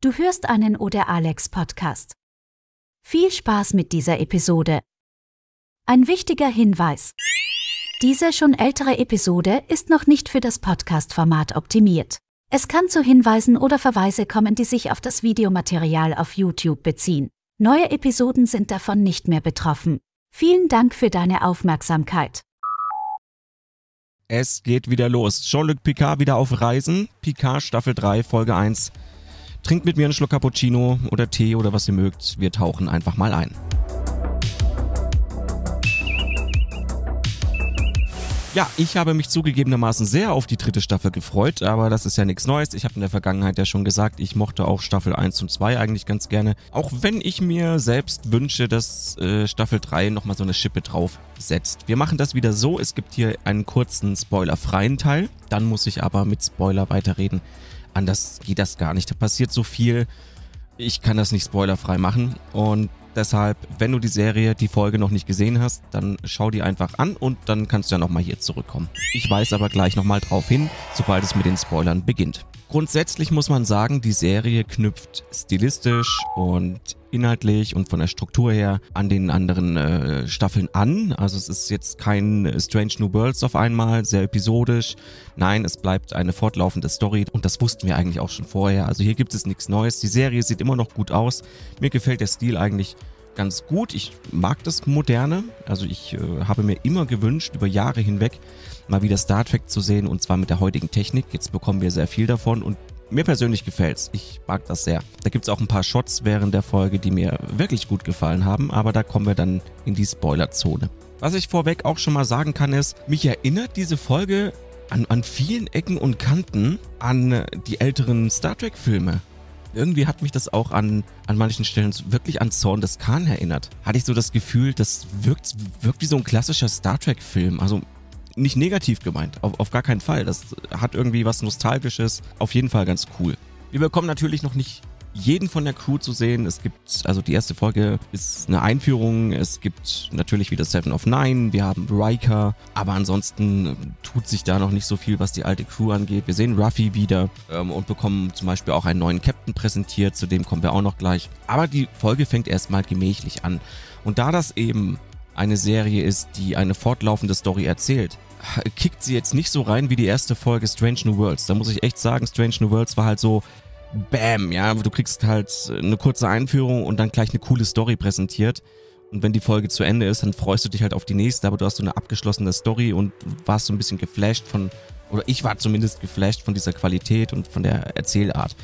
Du hörst einen Oder Alex Podcast. Viel Spaß mit dieser Episode. Ein wichtiger Hinweis. Diese schon ältere Episode ist noch nicht für das Podcast-Format optimiert. Es kann zu Hinweisen oder Verweise kommen, die sich auf das Videomaterial auf YouTube beziehen. Neue Episoden sind davon nicht mehr betroffen. Vielen Dank für deine Aufmerksamkeit. Es geht wieder los. Jean-Luc Picard wieder auf Reisen. Picard Staffel 3, Folge 1. Trinkt mit mir einen Schluck Cappuccino oder Tee oder was ihr mögt. Wir tauchen einfach mal ein. Ja, ich habe mich zugegebenermaßen sehr auf die dritte Staffel gefreut, aber das ist ja nichts Neues. Ich habe in der Vergangenheit ja schon gesagt, ich mochte auch Staffel 1 und 2 eigentlich ganz gerne. Auch wenn ich mir selbst wünsche, dass äh, Staffel 3 nochmal so eine Schippe drauf setzt. Wir machen das wieder so, es gibt hier einen kurzen spoilerfreien Teil. Dann muss ich aber mit Spoiler weiterreden. Anders geht das gar nicht. Da passiert so viel. Ich kann das nicht spoilerfrei machen. Und deshalb, wenn du die Serie, die Folge noch nicht gesehen hast, dann schau die einfach an und dann kannst du ja nochmal hier zurückkommen. Ich weise aber gleich nochmal drauf hin, sobald es mit den Spoilern beginnt. Grundsätzlich muss man sagen, die Serie knüpft stilistisch und inhaltlich und von der Struktur her an den anderen äh, Staffeln an. Also es ist jetzt kein Strange New Worlds auf einmal, sehr episodisch. Nein, es bleibt eine fortlaufende Story und das wussten wir eigentlich auch schon vorher. Also hier gibt es nichts Neues. Die Serie sieht immer noch gut aus. Mir gefällt der Stil eigentlich ganz gut. Ich mag das Moderne. Also ich äh, habe mir immer gewünscht, über Jahre hinweg mal wieder Star Trek zu sehen und zwar mit der heutigen Technik. Jetzt bekommen wir sehr viel davon und mir persönlich gefällt's. Ich mag das sehr. Da gibt's auch ein paar Shots während der Folge, die mir wirklich gut gefallen haben, aber da kommen wir dann in die Spoilerzone. Was ich vorweg auch schon mal sagen kann, ist, mich erinnert diese Folge an, an vielen Ecken und Kanten an die älteren Star Trek-Filme irgendwie hat mich das auch an, an manchen Stellen wirklich an Zorn des Khan erinnert. Hatte ich so das Gefühl, das wirkt, wirkt wie so ein klassischer Star Trek-Film. Also nicht negativ gemeint, auf, auf gar keinen Fall. Das hat irgendwie was Nostalgisches. Auf jeden Fall ganz cool. Wir bekommen natürlich noch nicht jeden von der Crew zu sehen. Es gibt, also die erste Folge ist eine Einführung. Es gibt natürlich wieder Seven of Nine. Wir haben Riker. Aber ansonsten tut sich da noch nicht so viel, was die alte Crew angeht. Wir sehen Ruffy wieder ähm, und bekommen zum Beispiel auch einen neuen Captain präsentiert. Zu dem kommen wir auch noch gleich. Aber die Folge fängt erstmal gemächlich an. Und da das eben eine Serie ist, die eine fortlaufende Story erzählt, kickt sie jetzt nicht so rein wie die erste Folge Strange New Worlds. Da muss ich echt sagen, Strange New Worlds war halt so Bam, ja, du kriegst halt eine kurze Einführung und dann gleich eine coole Story präsentiert. Und wenn die Folge zu Ende ist, dann freust du dich halt auf die nächste, aber du hast so eine abgeschlossene Story und warst so ein bisschen geflasht von, oder ich war zumindest geflasht von dieser Qualität und von der Erzählart.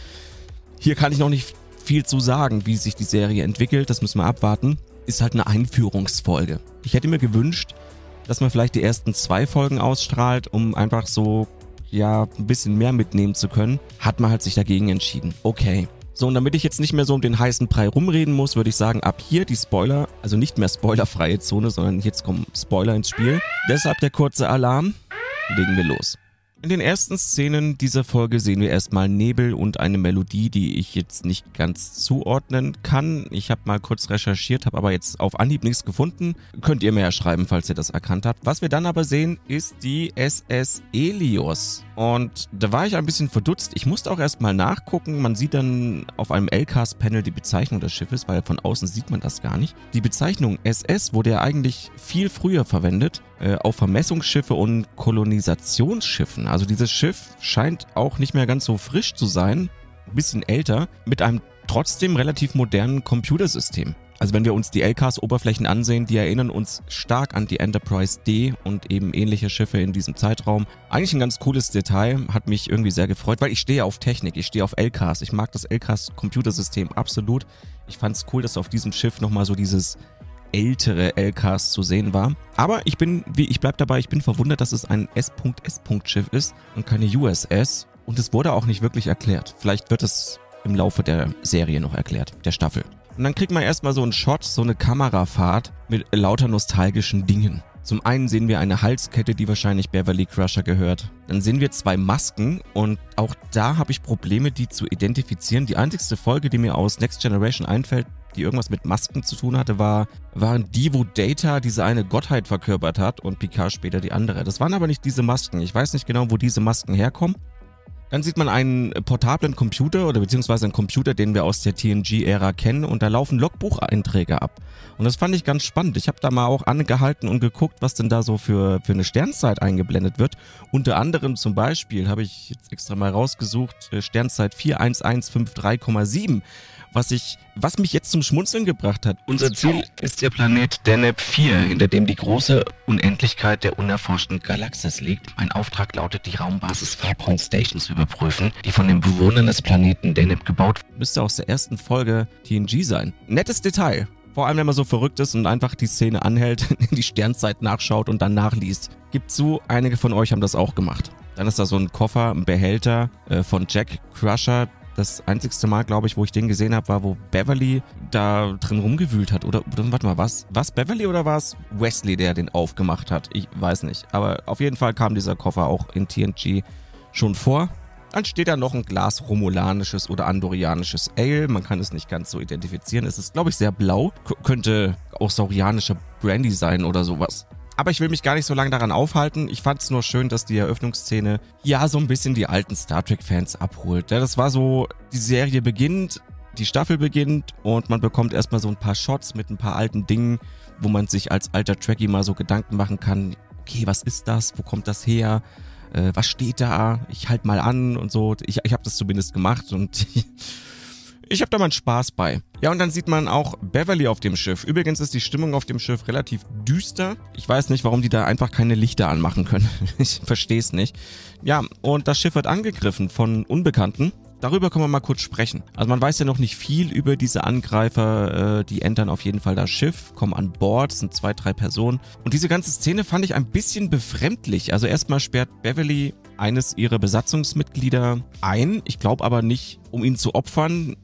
Hier kann ich noch nicht viel zu sagen, wie sich die Serie entwickelt, das müssen wir abwarten. Ist halt eine Einführungsfolge. Ich hätte mir gewünscht, dass man vielleicht die ersten zwei Folgen ausstrahlt, um einfach so ja ein bisschen mehr mitnehmen zu können, hat man halt sich dagegen entschieden. Okay. So, und damit ich jetzt nicht mehr so um den heißen Brei rumreden muss, würde ich sagen, ab hier die Spoiler, also nicht mehr spoilerfreie Zone, sondern jetzt kommen Spoiler ins Spiel. Deshalb der kurze Alarm. Legen wir los. In den ersten Szenen dieser Folge sehen wir erstmal Nebel und eine Melodie, die ich jetzt nicht ganz zuordnen kann. Ich habe mal kurz recherchiert, habe aber jetzt auf Anhieb nichts gefunden. Könnt ihr mir ja schreiben, falls ihr das erkannt habt. Was wir dann aber sehen, ist die SS Elios. Und da war ich ein bisschen verdutzt. Ich musste auch erstmal nachgucken. Man sieht dann auf einem LCAS-Panel die Bezeichnung des Schiffes, weil von außen sieht man das gar nicht. Die Bezeichnung SS wurde ja eigentlich viel früher verwendet äh, auf Vermessungsschiffe und Kolonisationsschiffen. Also dieses Schiff scheint auch nicht mehr ganz so frisch zu sein, ein bisschen älter, mit einem trotzdem relativ modernen Computersystem. Also wenn wir uns die LKs-Oberflächen ansehen, die erinnern uns stark an die Enterprise D und eben ähnliche Schiffe in diesem Zeitraum. Eigentlich ein ganz cooles Detail, hat mich irgendwie sehr gefreut, weil ich stehe auf Technik, ich stehe auf LKs. Ich mag das LKs-Computersystem absolut. Ich fand es cool, dass auf diesem Schiff nochmal so dieses ältere LKs zu sehen war. Aber ich bin, wie ich bleib dabei, ich bin verwundert, dass es ein S.S.-Schiff ist und keine USS. Und es wurde auch nicht wirklich erklärt. Vielleicht wird es im Laufe der Serie noch erklärt, der Staffel. Und dann kriegt man erstmal so einen Shot, so eine Kamerafahrt mit lauter nostalgischen Dingen. Zum einen sehen wir eine Halskette, die wahrscheinlich Beverly Crusher gehört. Dann sehen wir zwei Masken und auch da habe ich Probleme, die zu identifizieren. Die einzigste Folge, die mir aus Next Generation einfällt, die irgendwas mit Masken zu tun hatte, war, waren die, wo Data diese eine Gottheit verkörpert hat und Picard später die andere. Das waren aber nicht diese Masken. Ich weiß nicht genau, wo diese Masken herkommen. Dann sieht man einen portablen Computer oder beziehungsweise einen Computer, den wir aus der TNG-Ära kennen und da laufen Logbucheinträge ab. Und das fand ich ganz spannend. Ich habe da mal auch angehalten und geguckt, was denn da so für, für eine Sternzeit eingeblendet wird. Unter anderem zum Beispiel habe ich jetzt extra mal rausgesucht, äh, Sternzeit 41153,7 was ich, was mich jetzt zum Schmunzeln gebracht hat. Unser Ziel ist der Planet Deneb 4, hinter dem die große Unendlichkeit der unerforschten Galaxis liegt. Mein Auftrag lautet, die Raumbasis Farpoint Station zu überprüfen, die von den Bewohnern des Planeten Deneb gebaut Müsste aus der ersten Folge TNG sein. Nettes Detail. Vor allem, wenn man so verrückt ist und einfach die Szene anhält, die Sternzeit nachschaut und dann nachliest. Gibt zu, einige von euch haben das auch gemacht. Dann ist da so ein Koffer, ein Behälter äh, von Jack Crusher, das einzigste Mal, glaube ich, wo ich den gesehen habe, war, wo Beverly da drin rumgewühlt hat. Oder, oder warte mal, was? Was Beverly oder war es Wesley, der den aufgemacht hat? Ich weiß nicht. Aber auf jeden Fall kam dieser Koffer auch in TNG schon vor. Dann steht da noch ein Glas romulanisches oder andorianisches Ale. Man kann es nicht ganz so identifizieren. Es ist, glaube ich, sehr blau. K könnte auch saurianischer Brandy sein oder sowas. Aber ich will mich gar nicht so lange daran aufhalten. Ich fand es nur schön, dass die Eröffnungsszene ja so ein bisschen die alten Star Trek-Fans abholt. Ja, das war so, die Serie beginnt, die Staffel beginnt und man bekommt erstmal so ein paar Shots mit ein paar alten Dingen, wo man sich als alter Trekkie mal so Gedanken machen kann, okay, was ist das? Wo kommt das her? Äh, was steht da? Ich halt mal an und so. Ich, ich habe das zumindest gemacht und Ich habe da mal Spaß bei. Ja, und dann sieht man auch Beverly auf dem Schiff. Übrigens ist die Stimmung auf dem Schiff relativ düster. Ich weiß nicht, warum die da einfach keine Lichter anmachen können. ich verstehe es nicht. Ja, und das Schiff wird angegriffen von Unbekannten. Darüber können wir mal kurz sprechen. Also man weiß ja noch nicht viel über diese Angreifer. Äh, die entern auf jeden Fall das Schiff, kommen an Bord, sind zwei, drei Personen. Und diese ganze Szene fand ich ein bisschen befremdlich. Also erstmal sperrt Beverly eines ihrer Besatzungsmitglieder ein. Ich glaube aber nicht, um ihn zu opfern.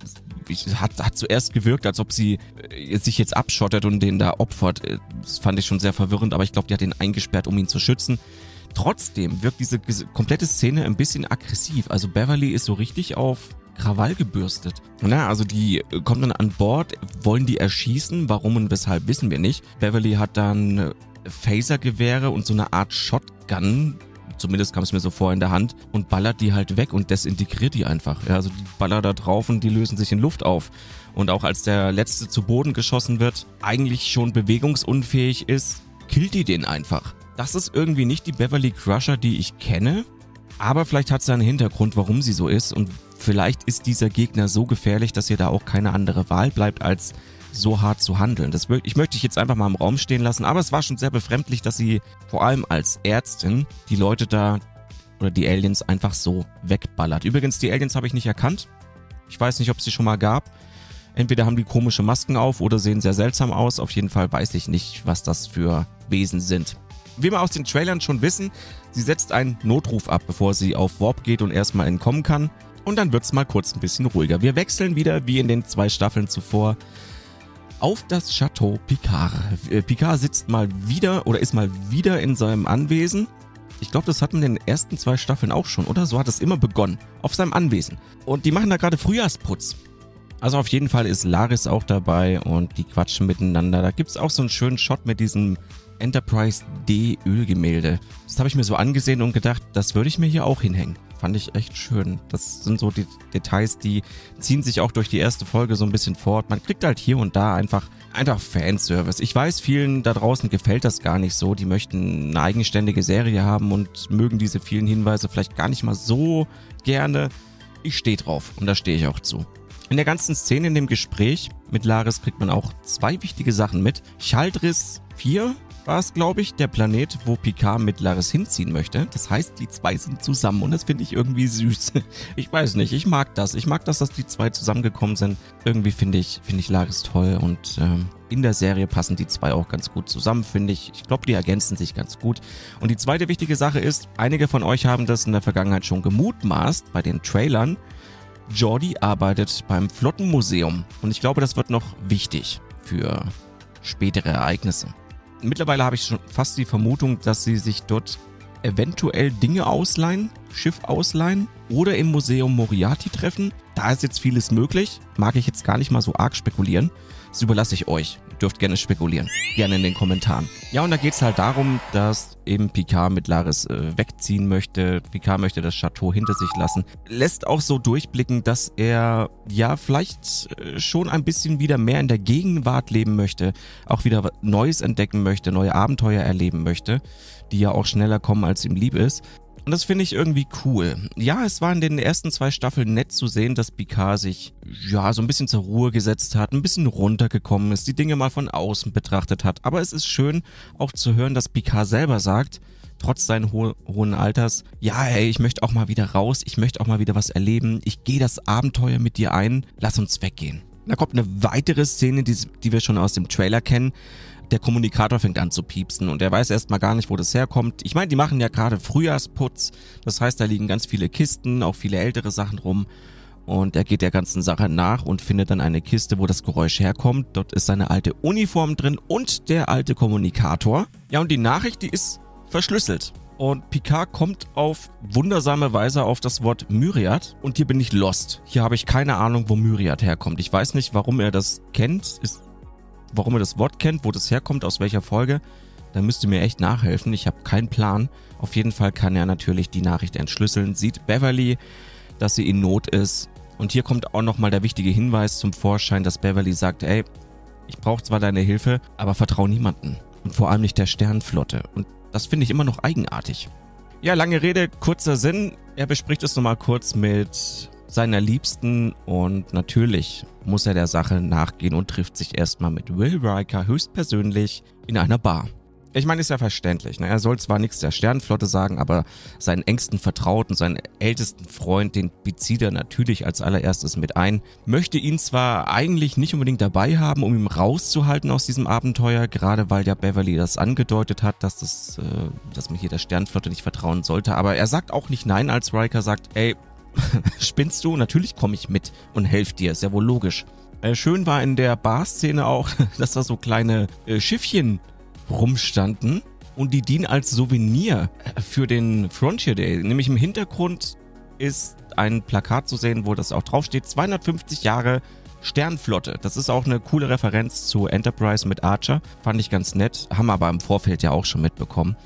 Hat, hat zuerst gewirkt, als ob sie äh, sich jetzt abschottet und den da opfert. Äh, das fand ich schon sehr verwirrend, aber ich glaube, die hat ihn eingesperrt, um ihn zu schützen. Trotzdem wirkt diese komplette Szene ein bisschen aggressiv. Also Beverly ist so richtig auf Krawall gebürstet. Na, also die äh, kommen dann an Bord, wollen die erschießen. Warum und weshalb wissen wir nicht. Beverly hat dann Phasergewehre und so eine Art Shotgun zumindest kam es mir so vor in der Hand und ballert die halt weg und desintegriert die einfach. Ja, also die ballert da drauf und die lösen sich in Luft auf. Und auch als der letzte zu Boden geschossen wird, eigentlich schon bewegungsunfähig ist, killt die den einfach. Das ist irgendwie nicht die Beverly Crusher, die ich kenne. Aber vielleicht hat sie einen Hintergrund, warum sie so ist. Und vielleicht ist dieser Gegner so gefährlich, dass ihr da auch keine andere Wahl bleibt, als so hart zu handeln. Das ich möchte ich jetzt einfach mal im Raum stehen lassen. Aber es war schon sehr befremdlich, dass sie vor allem als Ärztin die Leute da oder die Aliens einfach so wegballert. Übrigens, die Aliens habe ich nicht erkannt. Ich weiß nicht, ob es sie schon mal gab. Entweder haben die komische Masken auf oder sehen sehr seltsam aus. Auf jeden Fall weiß ich nicht, was das für Wesen sind wie wir aus den Trailern schon wissen, sie setzt einen Notruf ab, bevor sie auf Warp geht und erstmal entkommen kann. Und dann wird's mal kurz ein bisschen ruhiger. Wir wechseln wieder, wie in den zwei Staffeln zuvor, auf das Chateau Picard. Äh, Picard sitzt mal wieder oder ist mal wieder in seinem Anwesen. Ich glaube, das hatten in den ersten zwei Staffeln auch schon, oder? So hat es immer begonnen. Auf seinem Anwesen. Und die machen da gerade Frühjahrsputz. Also auf jeden Fall ist Laris auch dabei und die quatschen miteinander. Da gibt's auch so einen schönen Shot mit diesem Enterprise D Ölgemälde. Das habe ich mir so angesehen und gedacht, das würde ich mir hier auch hinhängen. Fand ich echt schön. Das sind so die Details, die ziehen sich auch durch die erste Folge so ein bisschen fort. Man kriegt halt hier und da einfach, einfach Fanservice. Ich weiß, vielen da draußen gefällt das gar nicht so. Die möchten eine eigenständige Serie haben und mögen diese vielen Hinweise vielleicht gar nicht mal so gerne. Ich stehe drauf und da stehe ich auch zu. In der ganzen Szene in dem Gespräch mit Laris kriegt man auch zwei wichtige Sachen mit. Chaldris 4 war es, glaube ich, der Planet, wo Picard mit Laris hinziehen möchte. Das heißt, die zwei sind zusammen und das finde ich irgendwie süß. Ich weiß nicht, ich mag das. Ich mag das, dass die zwei zusammengekommen sind. Irgendwie finde ich, finde ich Laris toll und ähm, in der Serie passen die zwei auch ganz gut zusammen, finde ich. Ich glaube, die ergänzen sich ganz gut. Und die zweite wichtige Sache ist, einige von euch haben das in der Vergangenheit schon gemutmaßt bei den Trailern. Jordi arbeitet beim Flottenmuseum und ich glaube, das wird noch wichtig für spätere Ereignisse. Mittlerweile habe ich schon fast die Vermutung, dass sie sich dort eventuell Dinge ausleihen, Schiff ausleihen oder im Museum Moriarty treffen. Da ist jetzt vieles möglich, mag ich jetzt gar nicht mal so arg spekulieren. Das überlasse ich euch. Dürft gerne spekulieren. Gerne in den Kommentaren. Ja, und da geht's halt darum, dass eben Picard mit Laris äh, wegziehen möchte. Picard möchte das Chateau hinter sich lassen. Lässt auch so durchblicken, dass er ja vielleicht äh, schon ein bisschen wieder mehr in der Gegenwart leben möchte. Auch wieder Neues entdecken möchte, neue Abenteuer erleben möchte, die ja auch schneller kommen, als ihm lieb ist. Und das finde ich irgendwie cool. Ja, es war in den ersten zwei Staffeln nett zu sehen, dass Picard sich ja so ein bisschen zur Ruhe gesetzt hat, ein bisschen runtergekommen ist, die Dinge mal von außen betrachtet hat. Aber es ist schön auch zu hören, dass Picard selber sagt, trotz seines ho hohen Alters, ja, hey, ich möchte auch mal wieder raus, ich möchte auch mal wieder was erleben, ich gehe das Abenteuer mit dir ein, lass uns weggehen. Da kommt eine weitere Szene, die, die wir schon aus dem Trailer kennen der Kommunikator fängt an zu piepsen und er weiß erstmal gar nicht, wo das herkommt. Ich meine, die machen ja gerade Frühjahrsputz, das heißt, da liegen ganz viele Kisten, auch viele ältere Sachen rum. Und er geht der ganzen Sache nach und findet dann eine Kiste, wo das Geräusch herkommt. Dort ist seine alte Uniform drin und der alte Kommunikator. Ja, und die Nachricht, die ist verschlüsselt. Und Picard kommt auf wundersame Weise auf das Wort Myriad. Und hier bin ich lost. Hier habe ich keine Ahnung, wo Myriad herkommt. Ich weiß nicht, warum er das kennt. Ist warum er das Wort kennt, wo das herkommt, aus welcher Folge, dann müsst ihr mir echt nachhelfen. Ich habe keinen Plan. Auf jeden Fall kann er natürlich die Nachricht entschlüsseln, sieht Beverly, dass sie in Not ist. Und hier kommt auch nochmal der wichtige Hinweis zum Vorschein, dass Beverly sagt, ey, ich brauche zwar deine Hilfe, aber vertraue niemanden. Und vor allem nicht der Sternflotte. Und das finde ich immer noch eigenartig. Ja, lange Rede, kurzer Sinn. Er bespricht es nochmal kurz mit seiner Liebsten und natürlich muss er der Sache nachgehen und trifft sich erstmal mit Will Riker höchstpersönlich in einer Bar. Ich meine, ist ja verständlich. Ne? Er soll zwar nichts der Sternenflotte sagen, aber seinen engsten Vertrauten, seinen ältesten Freund, den bezieht er natürlich als allererstes mit ein. Möchte ihn zwar eigentlich nicht unbedingt dabei haben, um ihn rauszuhalten aus diesem Abenteuer, gerade weil ja Beverly das angedeutet hat, dass, das, äh, dass man hier der Sternenflotte nicht vertrauen sollte. Aber er sagt auch nicht nein, als Riker sagt, ey, Spinnst du? Natürlich komme ich mit und helfe dir, ist ja wohl logisch. Äh, schön war in der Bar-Szene auch, dass da so kleine äh, Schiffchen rumstanden und die dienen als Souvenir äh, für den Frontier Day. Nämlich im Hintergrund ist ein Plakat zu sehen, wo das auch draufsteht, 250 Jahre Sternflotte. Das ist auch eine coole Referenz zu Enterprise mit Archer. Fand ich ganz nett. Haben aber im Vorfeld ja auch schon mitbekommen.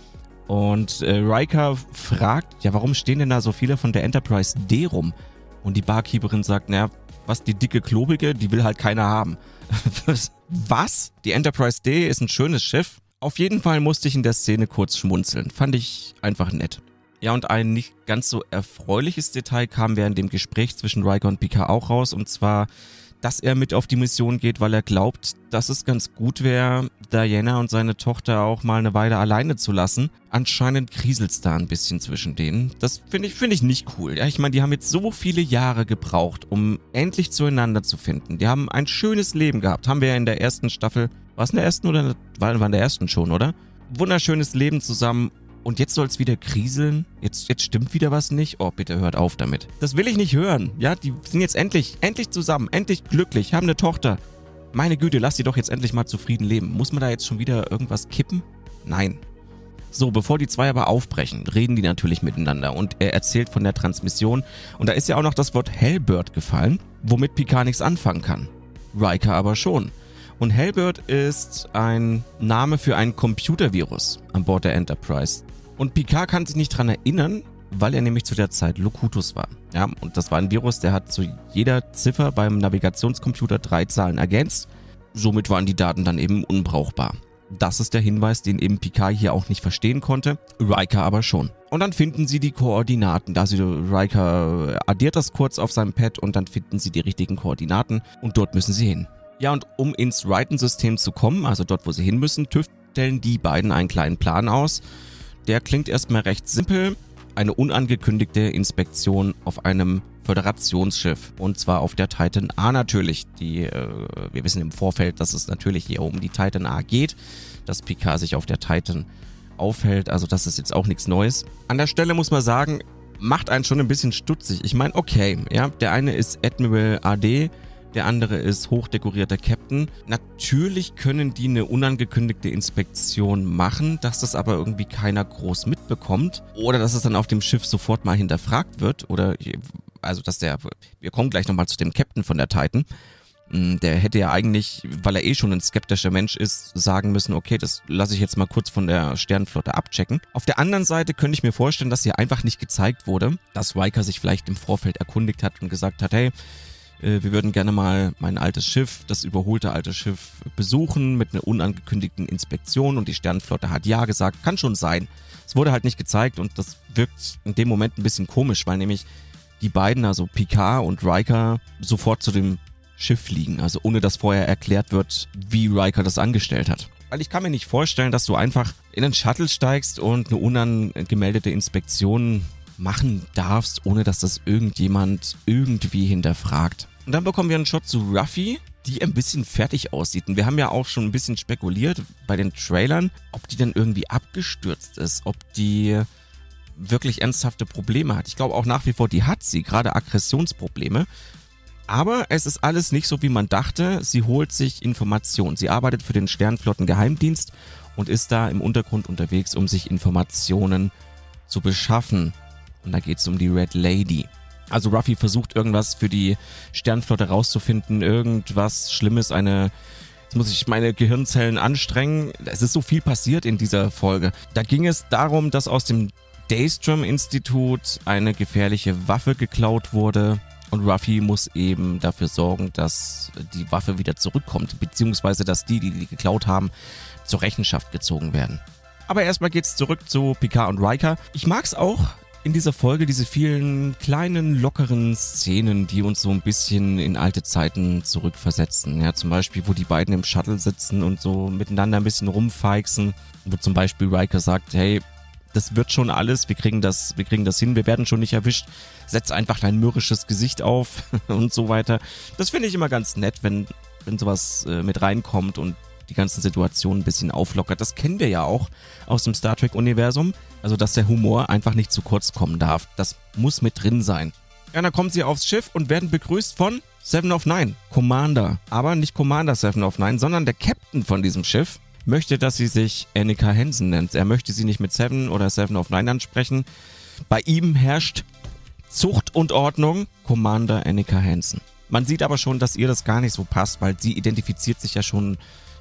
Und äh, Riker fragt, ja, warum stehen denn da so viele von der Enterprise D rum? Und die Barkeeperin sagt, naja, was die dicke Klobige, die will halt keiner haben. was? Die Enterprise D ist ein schönes Schiff? Auf jeden Fall musste ich in der Szene kurz schmunzeln. Fand ich einfach nett. Ja, und ein nicht ganz so erfreuliches Detail kam während dem Gespräch zwischen Riker und Picard auch raus. Und zwar dass er mit auf die Mission geht, weil er glaubt, dass es ganz gut wäre, Diana und seine Tochter auch mal eine Weile alleine zu lassen. Anscheinend kriselt's da ein bisschen zwischen denen. Das finde ich, finde ich nicht cool. Ja, ich meine, die haben jetzt so viele Jahre gebraucht, um endlich zueinander zu finden. Die haben ein schönes Leben gehabt. Haben wir ja in der ersten Staffel, war es in der ersten oder war, war in der ersten schon, oder? Wunderschönes Leben zusammen und jetzt soll es wieder kriseln? Jetzt, jetzt stimmt wieder was nicht? Oh, bitte hört auf damit. Das will ich nicht hören. Ja, die sind jetzt endlich, endlich zusammen, endlich glücklich, haben eine Tochter. Meine Güte, lass sie doch jetzt endlich mal zufrieden leben. Muss man da jetzt schon wieder irgendwas kippen? Nein. So, bevor die zwei aber aufbrechen, reden die natürlich miteinander und er erzählt von der Transmission und da ist ja auch noch das Wort Hellbird gefallen, womit Picard nichts anfangen kann. Riker aber schon. Und Hellbird ist ein Name für ein Computervirus an Bord der Enterprise. Und Picard kann sich nicht dran erinnern, weil er nämlich zu der Zeit Locutus war. Ja, und das war ein Virus, der hat zu jeder Ziffer beim Navigationscomputer drei Zahlen ergänzt. Somit waren die Daten dann eben unbrauchbar. Das ist der Hinweis, den eben Picard hier auch nicht verstehen konnte, Riker aber schon. Und dann finden sie die Koordinaten. Da sie Riker addiert das kurz auf seinem Pad und dann finden sie die richtigen Koordinaten und dort müssen sie hin. Ja, und um ins Raiden-System zu kommen, also dort, wo sie hin müssen, tüfteln die beiden einen kleinen Plan aus. Der klingt erstmal recht simpel. Eine unangekündigte Inspektion auf einem Föderationsschiff. Und zwar auf der Titan A natürlich. Die, äh, wir wissen im Vorfeld, dass es natürlich hier um die Titan A geht, dass Picard sich auf der Titan aufhält. Also das ist jetzt auch nichts Neues. An der Stelle muss man sagen, macht einen schon ein bisschen stutzig. Ich meine, okay, ja, der eine ist Admiral AD, der andere ist hochdekorierter Captain. Natürlich können die eine unangekündigte Inspektion machen, dass das aber irgendwie keiner groß mitbekommt oder dass es dann auf dem Schiff sofort mal hinterfragt wird oder also dass der, wir kommen gleich nochmal zu dem Captain von der Titan. Mm, Der hätte ja eigentlich, weil er eh schon ein skeptischer Mensch ist, sagen müssen, okay, das lasse ich jetzt mal kurz von der Sternenflotte abchecken. Auf der anderen Seite könnte ich mir vorstellen, dass hier einfach nicht gezeigt wurde, dass Riker sich vielleicht im Vorfeld erkundigt hat und gesagt hat, hey, wir würden gerne mal mein altes Schiff, das überholte alte Schiff, besuchen mit einer unangekündigten Inspektion und die Sternenflotte hat ja gesagt, kann schon sein. Es wurde halt nicht gezeigt und das wirkt in dem Moment ein bisschen komisch, weil nämlich die beiden, also Picard und Riker, sofort zu dem Schiff fliegen, also ohne dass vorher erklärt wird, wie Riker das angestellt hat. Weil ich kann mir nicht vorstellen, dass du einfach in einen Shuttle steigst und eine unangemeldete Inspektion machen darfst, ohne dass das irgendjemand irgendwie hinterfragt. Und dann bekommen wir einen Shot zu Ruffy, die ein bisschen fertig aussieht. Und wir haben ja auch schon ein bisschen spekuliert bei den Trailern, ob die denn irgendwie abgestürzt ist, ob die wirklich ernsthafte Probleme hat. Ich glaube auch nach wie vor, die hat sie, gerade Aggressionsprobleme. Aber es ist alles nicht so, wie man dachte. Sie holt sich Informationen. Sie arbeitet für den Sternflottengeheimdienst und ist da im Untergrund unterwegs, um sich Informationen zu beschaffen. Und da geht es um die Red Lady. Also Ruffy versucht irgendwas für die Sternflotte rauszufinden, irgendwas Schlimmes, eine Jetzt muss ich meine Gehirnzellen anstrengen. Es ist so viel passiert in dieser Folge. Da ging es darum, dass aus dem Daystrom-Institut eine gefährliche Waffe geklaut wurde. Und Ruffy muss eben dafür sorgen, dass die Waffe wieder zurückkommt, beziehungsweise dass die, die die geklaut haben, zur Rechenschaft gezogen werden. Aber erstmal geht's zurück zu Picard und Riker. Ich mag's auch in dieser Folge, diese vielen kleinen, lockeren Szenen, die uns so ein bisschen in alte Zeiten zurückversetzen. Ja, zum Beispiel, wo die beiden im Shuttle sitzen und so miteinander ein bisschen rumfeixen. Wo zum Beispiel Riker sagt, hey, das wird schon alles, wir kriegen das, wir kriegen das hin, wir werden schon nicht erwischt. Setz einfach dein mürrisches Gesicht auf und so weiter. Das finde ich immer ganz nett, wenn, wenn sowas äh, mit reinkommt und die ganzen Situationen ein bisschen auflockert. Das kennen wir ja auch aus dem Star Trek-Universum. Also, dass der Humor einfach nicht zu kurz kommen darf. Das muss mit drin sein. Ja, dann kommen sie aufs Schiff und werden begrüßt von Seven of Nine, Commander. Aber nicht Commander Seven of Nine, sondern der Captain von diesem Schiff möchte, dass sie sich Annika Hansen nennt. Er möchte sie nicht mit Seven oder Seven of Nine ansprechen. Bei ihm herrscht Zucht und Ordnung, Commander Annika Hansen. Man sieht aber schon, dass ihr das gar nicht so passt, weil sie identifiziert sich ja schon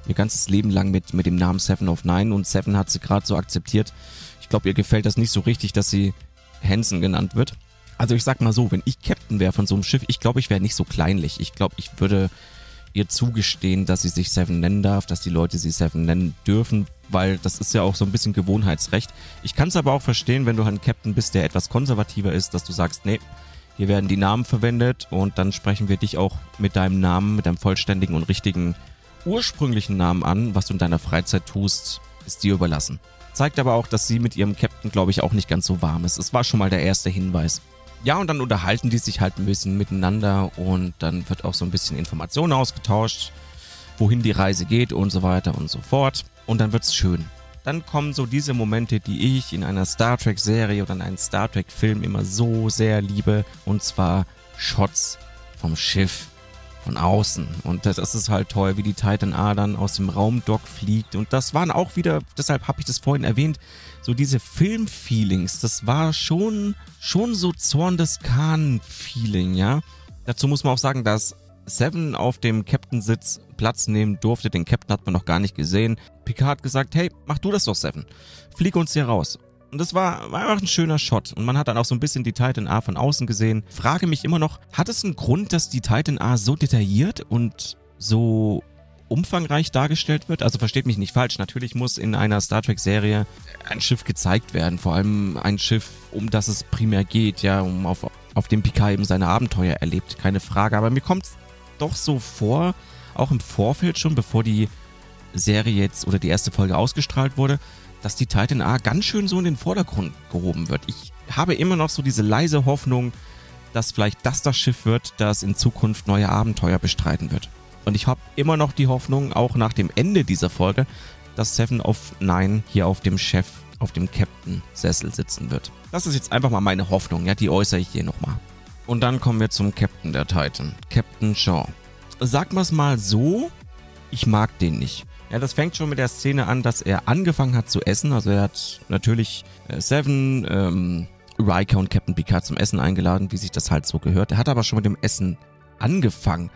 ihr ganzes Leben lang mit, mit dem Namen Seven of Nine und Seven hat sie gerade so akzeptiert. Ich glaube, ihr gefällt das nicht so richtig, dass sie Hansen genannt wird. Also ich sag mal so, wenn ich Captain wäre von so einem Schiff, ich glaube, ich wäre nicht so kleinlich. Ich glaube, ich würde ihr zugestehen, dass sie sich Seven nennen darf, dass die Leute sie Seven nennen dürfen, weil das ist ja auch so ein bisschen Gewohnheitsrecht. Ich kann es aber auch verstehen, wenn du ein Captain bist, der etwas konservativer ist, dass du sagst, nee, hier werden die Namen verwendet und dann sprechen wir dich auch mit deinem Namen, mit deinem vollständigen und richtigen ursprünglichen Namen an. Was du in deiner Freizeit tust, ist dir überlassen. Zeigt aber auch, dass sie mit ihrem Captain, glaube ich, auch nicht ganz so warm ist. Es war schon mal der erste Hinweis. Ja, und dann unterhalten die sich halt ein bisschen miteinander und dann wird auch so ein bisschen Informationen ausgetauscht, wohin die Reise geht und so weiter und so fort. Und dann wird's schön. Dann kommen so diese Momente, die ich in einer Star Trek Serie oder in einem Star Trek Film immer so sehr liebe. Und zwar Shots vom Schiff von außen. Und das ist halt toll, wie die Titan A dann aus dem Raumdock fliegt. Und das waren auch wieder, deshalb habe ich das vorhin erwähnt, so diese Filmfeelings. Das war schon, schon so Zorn des Khan-Feeling, ja. Dazu muss man auch sagen, dass Seven auf dem Captain-Sitz Platz nehmen durfte. Den Captain hat man noch gar nicht gesehen. Picard hat gesagt, hey, mach du das doch, Seven. Flieg uns hier raus. Und das war, war einfach ein schöner Shot. Und man hat dann auch so ein bisschen die Titan A von außen gesehen. Frage mich immer noch, hat es einen Grund, dass die Titan A so detailliert und so umfangreich dargestellt wird? Also versteht mich nicht falsch. Natürlich muss in einer Star Trek Serie ein Schiff gezeigt werden. Vor allem ein Schiff, um das es primär geht, ja, um auf, auf dem Picard eben seine Abenteuer erlebt. Keine Frage. Aber mir kommt es doch so vor, auch im Vorfeld schon, bevor die Serie jetzt oder die erste Folge ausgestrahlt wurde, dass die Titan A ganz schön so in den Vordergrund gehoben wird. Ich habe immer noch so diese leise Hoffnung, dass vielleicht das das Schiff wird, das in Zukunft neue Abenteuer bestreiten wird. Und ich habe immer noch die Hoffnung, auch nach dem Ende dieser Folge, dass Seven of Nine hier auf dem Chef, auf dem Captain-Sessel sitzen wird. Das ist jetzt einfach mal meine Hoffnung, ja, die äußere ich hier nochmal. Und dann kommen wir zum Captain der Titan, Captain Shaw. Sag mal's mal so, ich mag den nicht. Ja, das fängt schon mit der Szene an, dass er angefangen hat zu essen. Also er hat natürlich äh, Seven ähm, Riker und Captain Picard zum Essen eingeladen, wie sich das halt so gehört. Er hat aber schon mit dem Essen angefangen.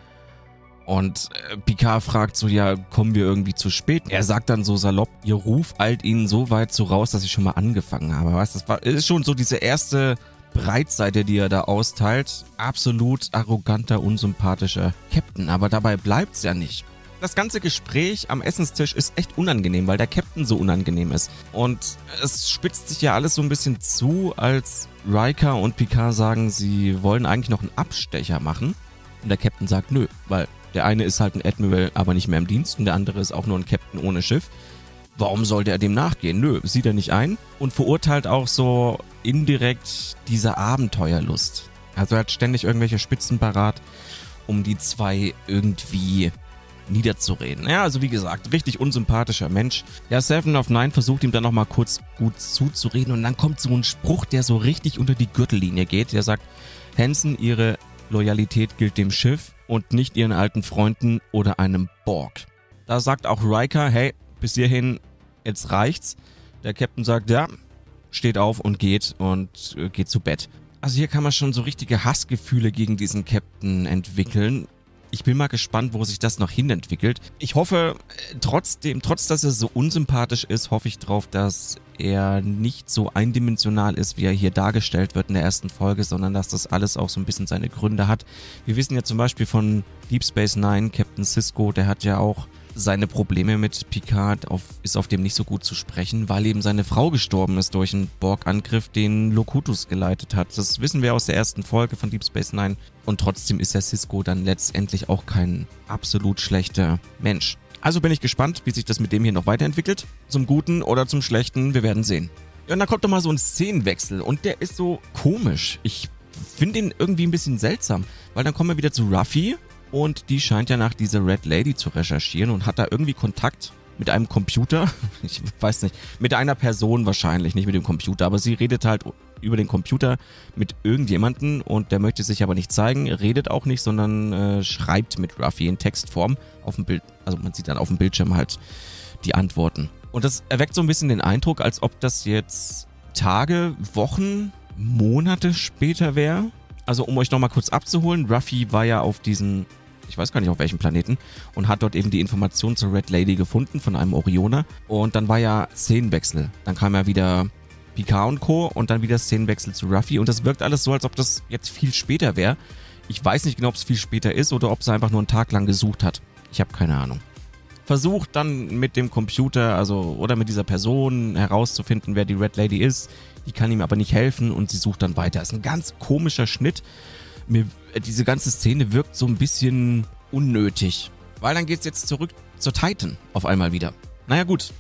Und äh, Picard fragt so, ja, kommen wir irgendwie zu spät? Er sagt dann so salopp, ihr Ruf eilt ihnen so weit so raus, dass ich schon mal angefangen habe. Weißt, das war, ist schon so diese erste Breitseite, die er da austeilt. Absolut arroganter, unsympathischer Captain. Aber dabei bleibt's ja nicht. Das ganze Gespräch am Essenstisch ist echt unangenehm, weil der Captain so unangenehm ist. Und es spitzt sich ja alles so ein bisschen zu, als Riker und Picard sagen, sie wollen eigentlich noch einen Abstecher machen. Und der Captain sagt, nö, weil der eine ist halt ein Admiral, aber nicht mehr im Dienst und der andere ist auch nur ein Captain ohne Schiff. Warum sollte er dem nachgehen? Nö, sieht er nicht ein und verurteilt auch so indirekt diese Abenteuerlust. Also er hat ständig irgendwelche Spitzen parat, um die zwei irgendwie niederzureden. Ja, also wie gesagt, richtig unsympathischer Mensch. Ja, Seven of Nine versucht ihm dann nochmal kurz gut zuzureden und dann kommt so ein Spruch, der so richtig unter die Gürtellinie geht. Der sagt, Hansen, ihre Loyalität gilt dem Schiff und nicht ihren alten Freunden oder einem Borg. Da sagt auch Riker, hey, bis hierhin, jetzt reicht's. Der Captain sagt, ja, steht auf und geht und äh, geht zu Bett. Also hier kann man schon so richtige Hassgefühle gegen diesen Captain entwickeln. Ich bin mal gespannt, wo sich das noch hinentwickelt. Ich hoffe, trotzdem, trotz dass er so unsympathisch ist, hoffe ich drauf, dass er nicht so eindimensional ist, wie er hier dargestellt wird in der ersten Folge, sondern dass das alles auch so ein bisschen seine Gründe hat. Wir wissen ja zum Beispiel von Deep Space Nine, Captain Cisco, der hat ja auch seine Probleme mit Picard auf, ist auf dem nicht so gut zu sprechen, weil eben seine Frau gestorben ist durch einen Borg-Angriff, den Locutus geleitet hat. Das wissen wir aus der ersten Folge von Deep Space Nine. Und trotzdem ist der Cisco dann letztendlich auch kein absolut schlechter Mensch. Also bin ich gespannt, wie sich das mit dem hier noch weiterentwickelt. Zum Guten oder zum Schlechten, wir werden sehen. Ja, und dann kommt doch mal so ein Szenenwechsel und der ist so komisch. Ich finde ihn irgendwie ein bisschen seltsam, weil dann kommen wir wieder zu Ruffy und die scheint ja nach dieser Red Lady zu recherchieren und hat da irgendwie Kontakt mit einem Computer. Ich weiß nicht, mit einer Person wahrscheinlich, nicht mit dem Computer, aber sie redet halt über den Computer mit irgendjemanden und der möchte sich aber nicht zeigen, redet auch nicht, sondern äh, schreibt mit Ruffy in Textform auf dem Bild. Also man sieht dann auf dem Bildschirm halt die Antworten. Und das erweckt so ein bisschen den Eindruck, als ob das jetzt Tage, Wochen, Monate später wäre. Also um euch nochmal kurz abzuholen, Ruffy war ja auf diesen, ich weiß gar nicht auf welchem Planeten, und hat dort eben die Information zur Red Lady gefunden von einem Orioner. Und dann war ja Szenenwechsel. Dann kam ja wieder Picard und Co. und dann wieder Szenenwechsel zu Ruffy. Und das wirkt alles so, als ob das jetzt viel später wäre. Ich weiß nicht genau, ob es viel später ist oder ob sie einfach nur einen Tag lang gesucht hat. Ich habe keine Ahnung. Versucht dann mit dem Computer, also oder mit dieser Person herauszufinden, wer die Red Lady ist. Die kann ihm aber nicht helfen und sie sucht dann weiter. Ist ein ganz komischer Schnitt. Mir, diese ganze Szene wirkt so ein bisschen unnötig. Weil dann geht's jetzt zurück zur Titan auf einmal wieder. Naja, gut.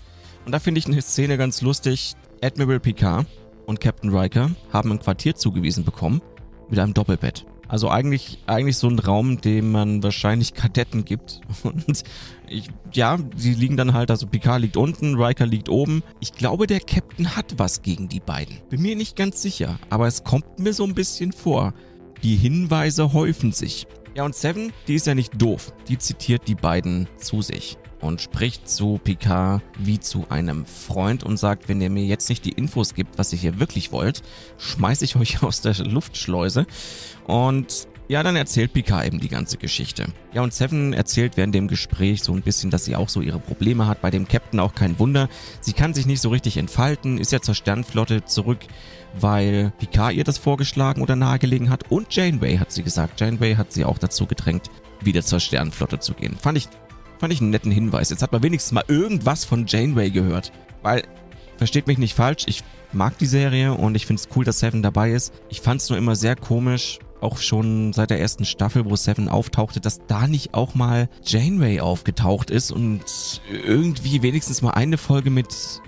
Und da finde ich eine Szene ganz lustig. Admiral Picard und Captain Riker haben ein Quartier zugewiesen bekommen mit einem Doppelbett. Also eigentlich, eigentlich so ein Raum, dem man wahrscheinlich Kadetten gibt. Und ich, ja, sie liegen dann halt, also Picard liegt unten, Riker liegt oben. Ich glaube, der Captain hat was gegen die beiden. Bin mir nicht ganz sicher, aber es kommt mir so ein bisschen vor. Die Hinweise häufen sich. Ja, und Seven, die ist ja nicht doof. Die zitiert die beiden zu sich und spricht zu Picard wie zu einem Freund und sagt, wenn ihr mir jetzt nicht die Infos gibt, was ihr hier wirklich wollt, schmeiße ich euch aus der Luftschleuse. Und ja, dann erzählt Picard eben die ganze Geschichte. Ja, und Seven erzählt während dem Gespräch so ein bisschen, dass sie auch so ihre Probleme hat. Bei dem Captain auch kein Wunder. Sie kann sich nicht so richtig entfalten, ist ja zur Sternflotte zurück, weil Picard ihr das vorgeschlagen oder nahegelegen hat. Und Janeway hat sie gesagt. Janeway hat sie auch dazu gedrängt, wieder zur Sternflotte zu gehen. Fand ich Fand ich einen netten Hinweis. Jetzt hat man wenigstens mal irgendwas von Janeway gehört. Weil, versteht mich nicht falsch, ich mag die Serie und ich finde es cool, dass Seven dabei ist. Ich fand es nur immer sehr komisch, auch schon seit der ersten Staffel, wo Seven auftauchte, dass da nicht auch mal Janeway aufgetaucht ist und irgendwie wenigstens mal eine Folge mit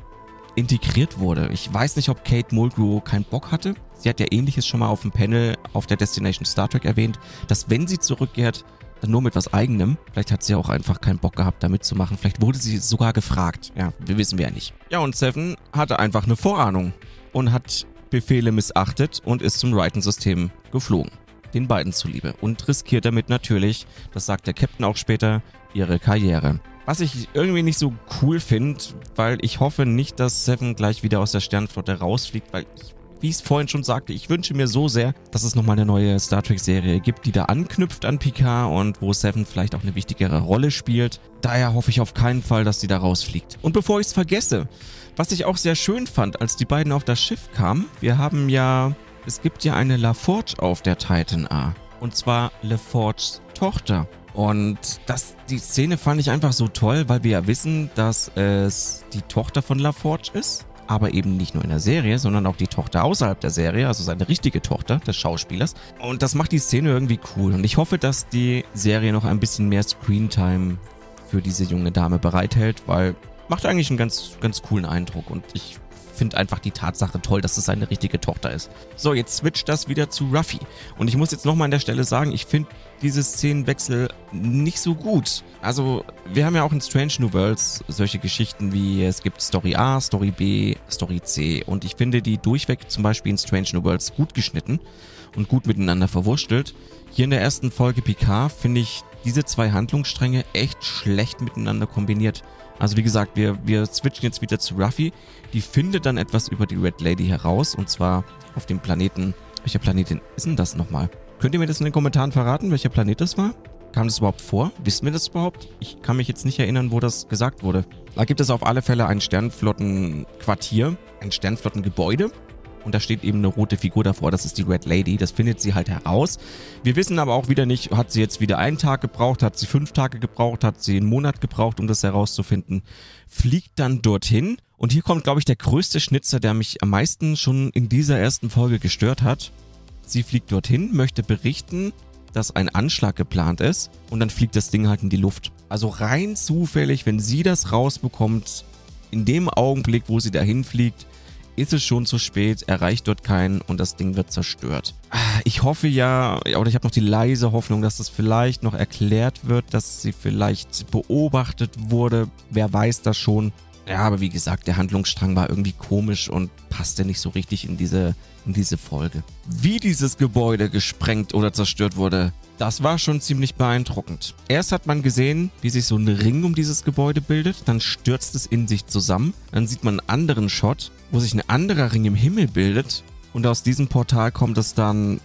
integriert wurde. Ich weiß nicht, ob Kate Mulgrew keinen Bock hatte. Sie hat ja ähnliches schon mal auf dem Panel auf der Destination Star Trek erwähnt, dass wenn sie zurückkehrt, dann nur mit was eigenem. Vielleicht hat sie auch einfach keinen Bock gehabt, da mitzumachen. Vielleicht wurde sie sogar gefragt. Ja, wir wissen wir ja nicht. Ja, und Seven hatte einfach eine Vorahnung und hat Befehle missachtet und ist zum Raiden-System geflogen. Den beiden zuliebe. Und riskiert damit natürlich, das sagt der Captain auch später, ihre Karriere. Was ich irgendwie nicht so cool finde, weil ich hoffe nicht, dass Seven gleich wieder aus der Sternflotte rausfliegt, weil ich wie ich es vorhin schon sagte, ich wünsche mir so sehr, dass es nochmal eine neue Star Trek-Serie gibt, die da anknüpft an Picard und wo Seven vielleicht auch eine wichtigere Rolle spielt. Daher hoffe ich auf keinen Fall, dass sie da rausfliegt. Und bevor ich es vergesse, was ich auch sehr schön fand, als die beiden auf das Schiff kamen, wir haben ja, es gibt ja eine LaForge auf der Titan A. Und zwar LaForges Tochter. Und das, die Szene fand ich einfach so toll, weil wir ja wissen, dass es die Tochter von LaForge ist aber eben nicht nur in der Serie, sondern auch die Tochter außerhalb der Serie, also seine richtige Tochter des Schauspielers. Und das macht die Szene irgendwie cool. Und ich hoffe, dass die Serie noch ein bisschen mehr Screentime für diese junge Dame bereithält, weil macht eigentlich einen ganz, ganz coolen Eindruck. Und ich finde einfach die Tatsache toll, dass es seine richtige Tochter ist. So, jetzt switcht das wieder zu Ruffy. Und ich muss jetzt nochmal an der Stelle sagen, ich finde diese Szenenwechsel nicht so gut. Also, wir haben ja auch in Strange New Worlds solche Geschichten wie es gibt Story A, Story B, Story C. Und ich finde die durchweg zum Beispiel in Strange New Worlds gut geschnitten und gut miteinander verwurstelt. Hier in der ersten Folge Picard finde ich diese zwei Handlungsstränge echt schlecht miteinander kombiniert. Also wie gesagt, wir, wir switchen jetzt wieder zu Ruffy. Die findet dann etwas über die Red Lady heraus und zwar auf dem Planeten. Welcher Planetin ist denn das nochmal? Könnt ihr mir das in den Kommentaren verraten, welcher Planet das war? Kam das überhaupt vor? Wissen wir das überhaupt? Ich kann mich jetzt nicht erinnern, wo das gesagt wurde. Da gibt es auf alle Fälle ein Sternflottenquartier, ein Sternflottengebäude und da steht eben eine rote Figur davor, das ist die Red Lady. Das findet sie halt heraus. Wir wissen aber auch wieder nicht, hat sie jetzt wieder einen Tag gebraucht, hat sie fünf Tage gebraucht, hat sie einen Monat gebraucht, um das herauszufinden. Fliegt dann dorthin. Und hier kommt, glaube ich, der größte Schnitzer, der mich am meisten schon in dieser ersten Folge gestört hat. Sie fliegt dorthin, möchte berichten, dass ein Anschlag geplant ist und dann fliegt das Ding halt in die Luft. Also rein zufällig, wenn sie das rausbekommt, in dem Augenblick, wo sie dahin fliegt, ist es schon zu spät, erreicht dort keinen und das Ding wird zerstört. Ah, ich hoffe ja, oder ich habe noch die leise Hoffnung, dass das vielleicht noch erklärt wird, dass sie vielleicht beobachtet wurde. Wer weiß das schon. Ja, aber wie gesagt, der Handlungsstrang war irgendwie komisch und passte nicht so richtig in diese, in diese Folge. Wie dieses Gebäude gesprengt oder zerstört wurde, das war schon ziemlich beeindruckend. Erst hat man gesehen, wie sich so ein Ring um dieses Gebäude bildet, dann stürzt es in sich zusammen, dann sieht man einen anderen Shot, wo sich ein anderer Ring im Himmel bildet und aus diesem Portal kommt es dann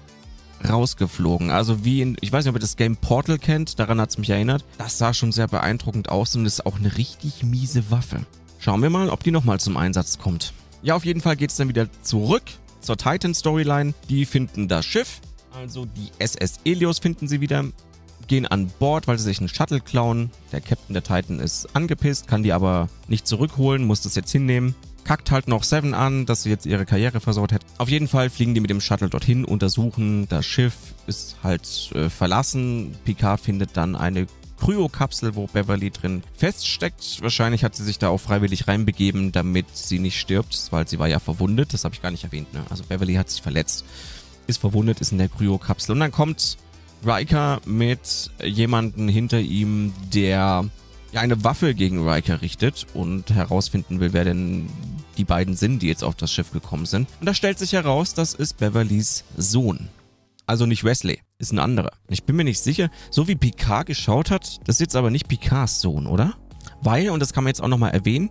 rausgeflogen. Also wie in, ich weiß nicht, ob ihr das Game Portal kennt, daran hat es mich erinnert. Das sah schon sehr beeindruckend aus und ist auch eine richtig miese Waffe. Schauen wir mal, ob die nochmal zum Einsatz kommt. Ja, auf jeden Fall geht es dann wieder zurück zur Titan-Storyline. Die finden das Schiff, also die SS Elios finden sie wieder, gehen an Bord, weil sie sich einen Shuttle klauen. Der Captain der Titan ist angepisst, kann die aber nicht zurückholen, muss das jetzt hinnehmen. Kackt halt noch Seven an, dass sie jetzt ihre Karriere versaut hat. Auf jeden Fall fliegen die mit dem Shuttle dorthin, untersuchen das Schiff, ist halt äh, verlassen. Picard findet dann eine Kryokapsel, wo Beverly drin feststeckt. Wahrscheinlich hat sie sich da auch freiwillig reinbegeben, damit sie nicht stirbt, weil sie war ja verwundet. Das habe ich gar nicht erwähnt. Ne? Also Beverly hat sich verletzt, ist verwundet, ist in der Kryokapsel. Und dann kommt Riker mit jemanden hinter ihm, der ja eine Waffe gegen Riker richtet und herausfinden will, wer denn die beiden sind, die jetzt auf das Schiff gekommen sind. Und da stellt sich heraus, das ist Beverlys Sohn. Also nicht Wesley, ist ein anderer. Ich bin mir nicht sicher, so wie Picard geschaut hat, das ist jetzt aber nicht Picards Sohn, oder? Weil, und das kann man jetzt auch nochmal erwähnen,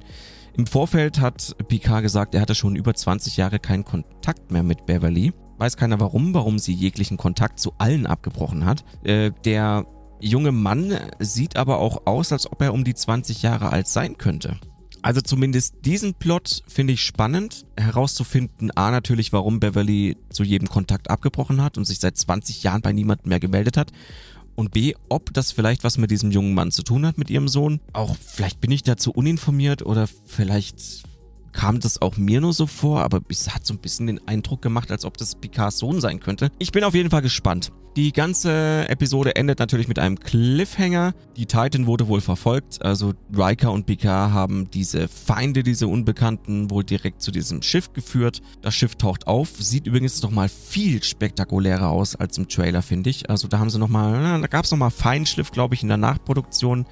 im Vorfeld hat Picard gesagt, er hatte schon über 20 Jahre keinen Kontakt mehr mit Beverly. Weiß keiner warum, warum sie jeglichen Kontakt zu allen abgebrochen hat. Äh, der junge Mann sieht aber auch aus, als ob er um die 20 Jahre alt sein könnte. Also zumindest diesen Plot finde ich spannend, herauszufinden, a natürlich, warum Beverly zu jedem Kontakt abgebrochen hat und sich seit 20 Jahren bei niemandem mehr gemeldet hat. Und b, ob das vielleicht was mit diesem jungen Mann zu tun hat, mit ihrem Sohn. Auch vielleicht bin ich dazu uninformiert oder vielleicht kam das auch mir nur so vor, aber es hat so ein bisschen den Eindruck gemacht, als ob das Picards Sohn sein könnte. Ich bin auf jeden Fall gespannt. Die ganze Episode endet natürlich mit einem Cliffhanger. Die Titan wurde wohl verfolgt, also Riker und Picard haben diese Feinde, diese Unbekannten, wohl direkt zu diesem Schiff geführt. Das Schiff taucht auf, sieht übrigens nochmal viel spektakulärer aus als im Trailer, finde ich. Also da haben sie nochmal, da gab es nochmal Feinschliff, glaube ich, in der Nachproduktion.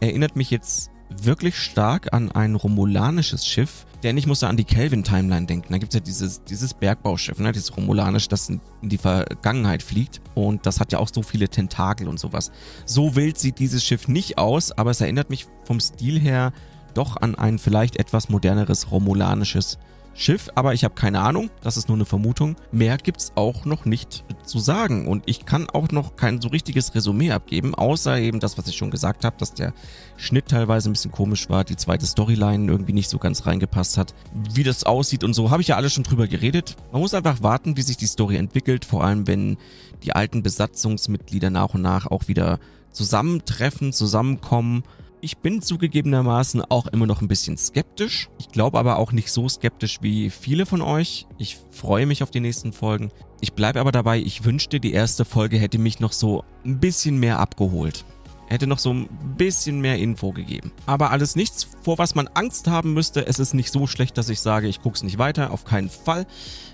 Erinnert mich jetzt wirklich stark an ein romulanisches Schiff. Denn ich musste an die Kelvin-Timeline denken. Da gibt es ja dieses, dieses Bergbauschiff, ne? dieses romulanisch, das in, in die Vergangenheit fliegt. Und das hat ja auch so viele Tentakel und sowas. So wild sieht dieses Schiff nicht aus, aber es erinnert mich vom Stil her doch an ein vielleicht etwas moderneres romulanisches Schiff, aber ich habe keine Ahnung, das ist nur eine Vermutung. Mehr gibt's auch noch nicht zu sagen und ich kann auch noch kein so richtiges Resümee abgeben, außer eben das, was ich schon gesagt habe, dass der Schnitt teilweise ein bisschen komisch war, die zweite Storyline irgendwie nicht so ganz reingepasst hat. Wie das aussieht und so, habe ich ja alles schon drüber geredet. Man muss einfach warten, wie sich die Story entwickelt, vor allem wenn die alten Besatzungsmitglieder nach und nach auch wieder zusammentreffen, zusammenkommen ich bin zugegebenermaßen auch immer noch ein bisschen skeptisch. Ich glaube aber auch nicht so skeptisch wie viele von euch. Ich freue mich auf die nächsten Folgen. Ich bleibe aber dabei, ich wünschte, die erste Folge hätte mich noch so ein bisschen mehr abgeholt. Hätte noch so ein bisschen mehr Info gegeben. Aber alles nichts, vor was man Angst haben müsste. Es ist nicht so schlecht, dass ich sage, ich gucke es nicht weiter. Auf keinen Fall.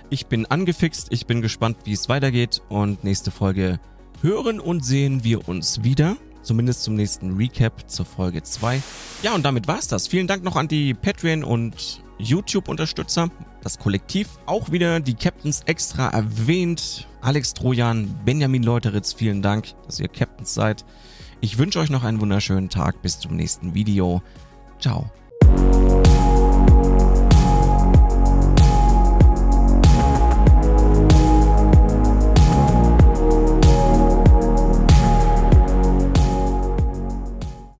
Ich bin angefixt, ich bin gespannt, wie es weitergeht. Und nächste Folge hören und sehen wir uns wieder. Zumindest zum nächsten Recap zur Folge 2. Ja, und damit war's das. Vielen Dank noch an die Patreon und YouTube-Unterstützer, das Kollektiv. Auch wieder die Captains extra erwähnt. Alex Trojan, Benjamin Leuteritz, vielen Dank, dass ihr Captains seid. Ich wünsche euch noch einen wunderschönen Tag. Bis zum nächsten Video. Ciao.